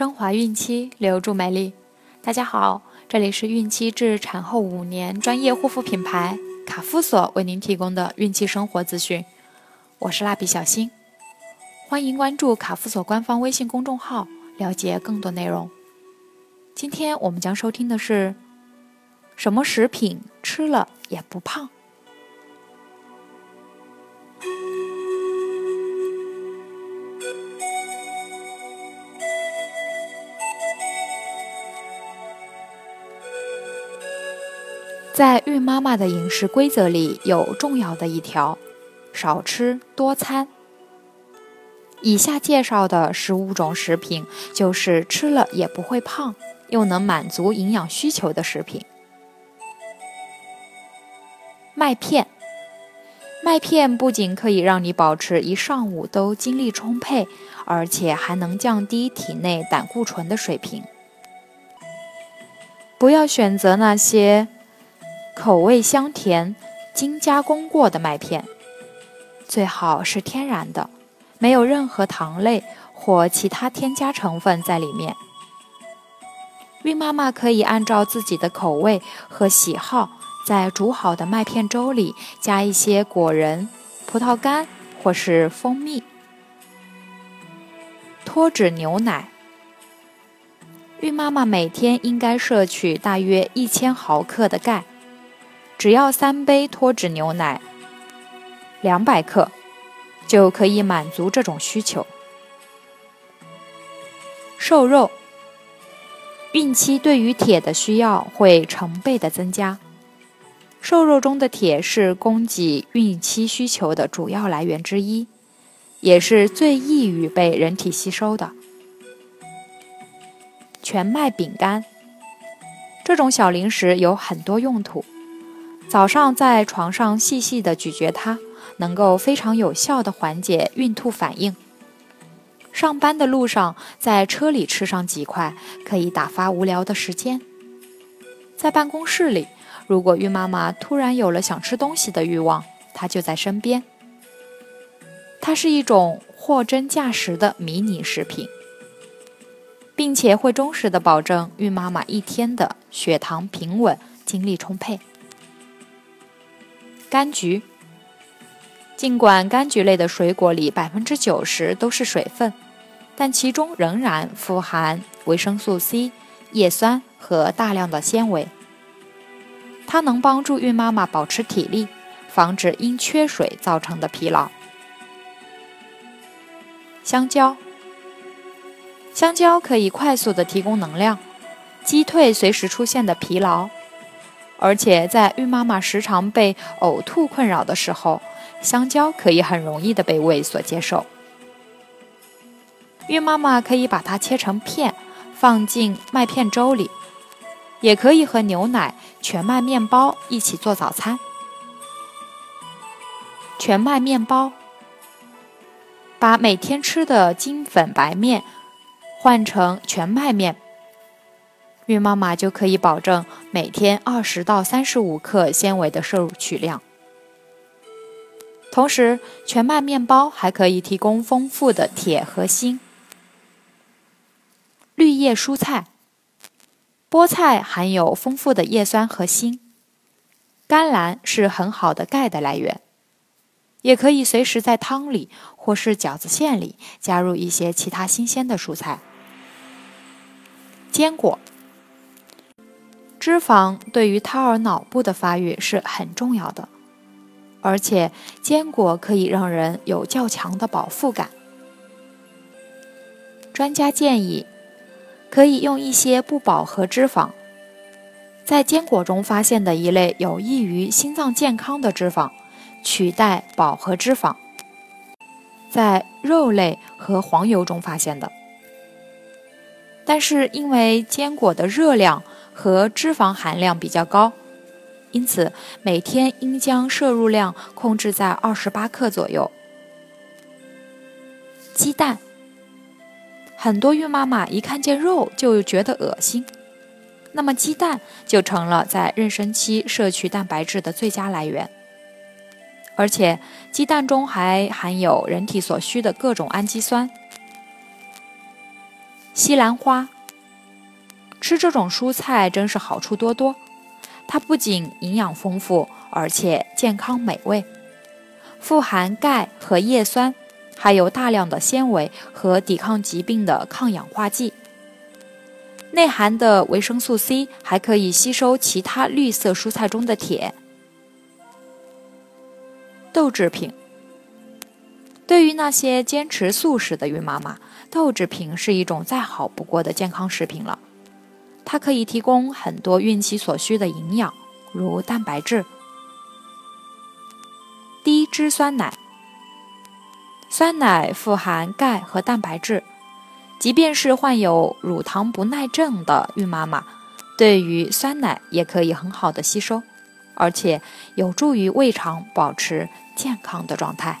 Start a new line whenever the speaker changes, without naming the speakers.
升华孕期，留住美丽。大家好，这里是孕期至产后五年专业护肤品牌卡夫索为您提供的孕期生活资讯。我是蜡笔小新，欢迎关注卡夫索官方微信公众号，了解更多内容。今天我们将收听的是：什么食品吃了也不胖？在孕妈妈的饮食规则里有重要的一条：少吃多餐。以下介绍的十五种食品，就是吃了也不会胖，又能满足营养需求的食品。麦片，麦片不仅可以让你保持一上午都精力充沛，而且还能降低体内胆固醇的水平。不要选择那些。口味香甜、精加工过的麦片，最好是天然的，没有任何糖类或其他添加成分在里面。孕妈妈可以按照自己的口味和喜好，在煮好的麦片粥里加一些果仁、葡萄干或是蜂蜜。脱脂牛奶，孕妈妈每天应该摄取大约一千毫克的钙。只要三杯脱脂牛奶，两百克，就可以满足这种需求。瘦肉，孕期对于铁的需要会成倍的增加。瘦肉中的铁是供给孕期需求的主要来源之一，也是最易于被人体吸收的。全麦饼干，这种小零食有很多用途。早上在床上细细的咀嚼它，能够非常有效的缓解孕吐反应。上班的路上，在车里吃上几块，可以打发无聊的时间。在办公室里，如果孕妈妈突然有了想吃东西的欲望，它就在身边。它是一种货真价实的迷你食品，并且会忠实的保证孕妈妈一天的血糖平稳，精力充沛。柑橘，尽管柑橘类的水果里百分之九十都是水分，但其中仍然富含维生素 C、叶酸和大量的纤维。它能帮助孕妈妈保持体力，防止因缺水造成的疲劳。香蕉，香蕉可以快速的提供能量，击退随时出现的疲劳。而且在孕妈妈时常被呕吐困扰的时候，香蕉可以很容易的被胃所接受。孕妈妈可以把它切成片，放进麦片粥里，也可以和牛奶、全麦面包一起做早餐。全麦面包，把每天吃的精粉白面换成全麦面。孕妈妈就可以保证每天二十到三十五克纤维的摄取量。同时，全麦面包还可以提供丰富的铁和锌。绿叶蔬菜，菠菜含有丰富的叶酸和锌，甘蓝是很好的钙的来源，也可以随时在汤里或是饺子馅里加入一些其他新鲜的蔬菜。坚果。脂肪对于胎儿脑部的发育是很重要的，而且坚果可以让人有较强的饱腹感。专家建议，可以用一些不饱和脂肪，在坚果中发现的一类有益于心脏健康的脂肪，取代饱和脂肪，在肉类和黄油中发现的。但是因为坚果的热量。和脂肪含量比较高，因此每天应将摄入量控制在二十八克左右。鸡蛋，很多孕妈妈一看见肉就觉得恶心，那么鸡蛋就成了在妊娠期摄取蛋白质的最佳来源，而且鸡蛋中还含有人体所需的各种氨基酸。西兰花。吃这种蔬菜真是好处多多，它不仅营养丰富，而且健康美味，富含钙和叶酸，还有大量的纤维和抵抗疾病的抗氧化剂。内含的维生素 C 还可以吸收其他绿色蔬菜中的铁。豆制品对于那些坚持素食的孕妈妈，豆制品是一种再好不过的健康食品了。它可以提供很多孕期所需的营养，如蛋白质。低脂酸奶，酸奶富含钙和蛋白质，即便是患有乳糖不耐症的孕妈妈，对于酸奶也可以很好的吸收，而且有助于胃肠保持健康的状态。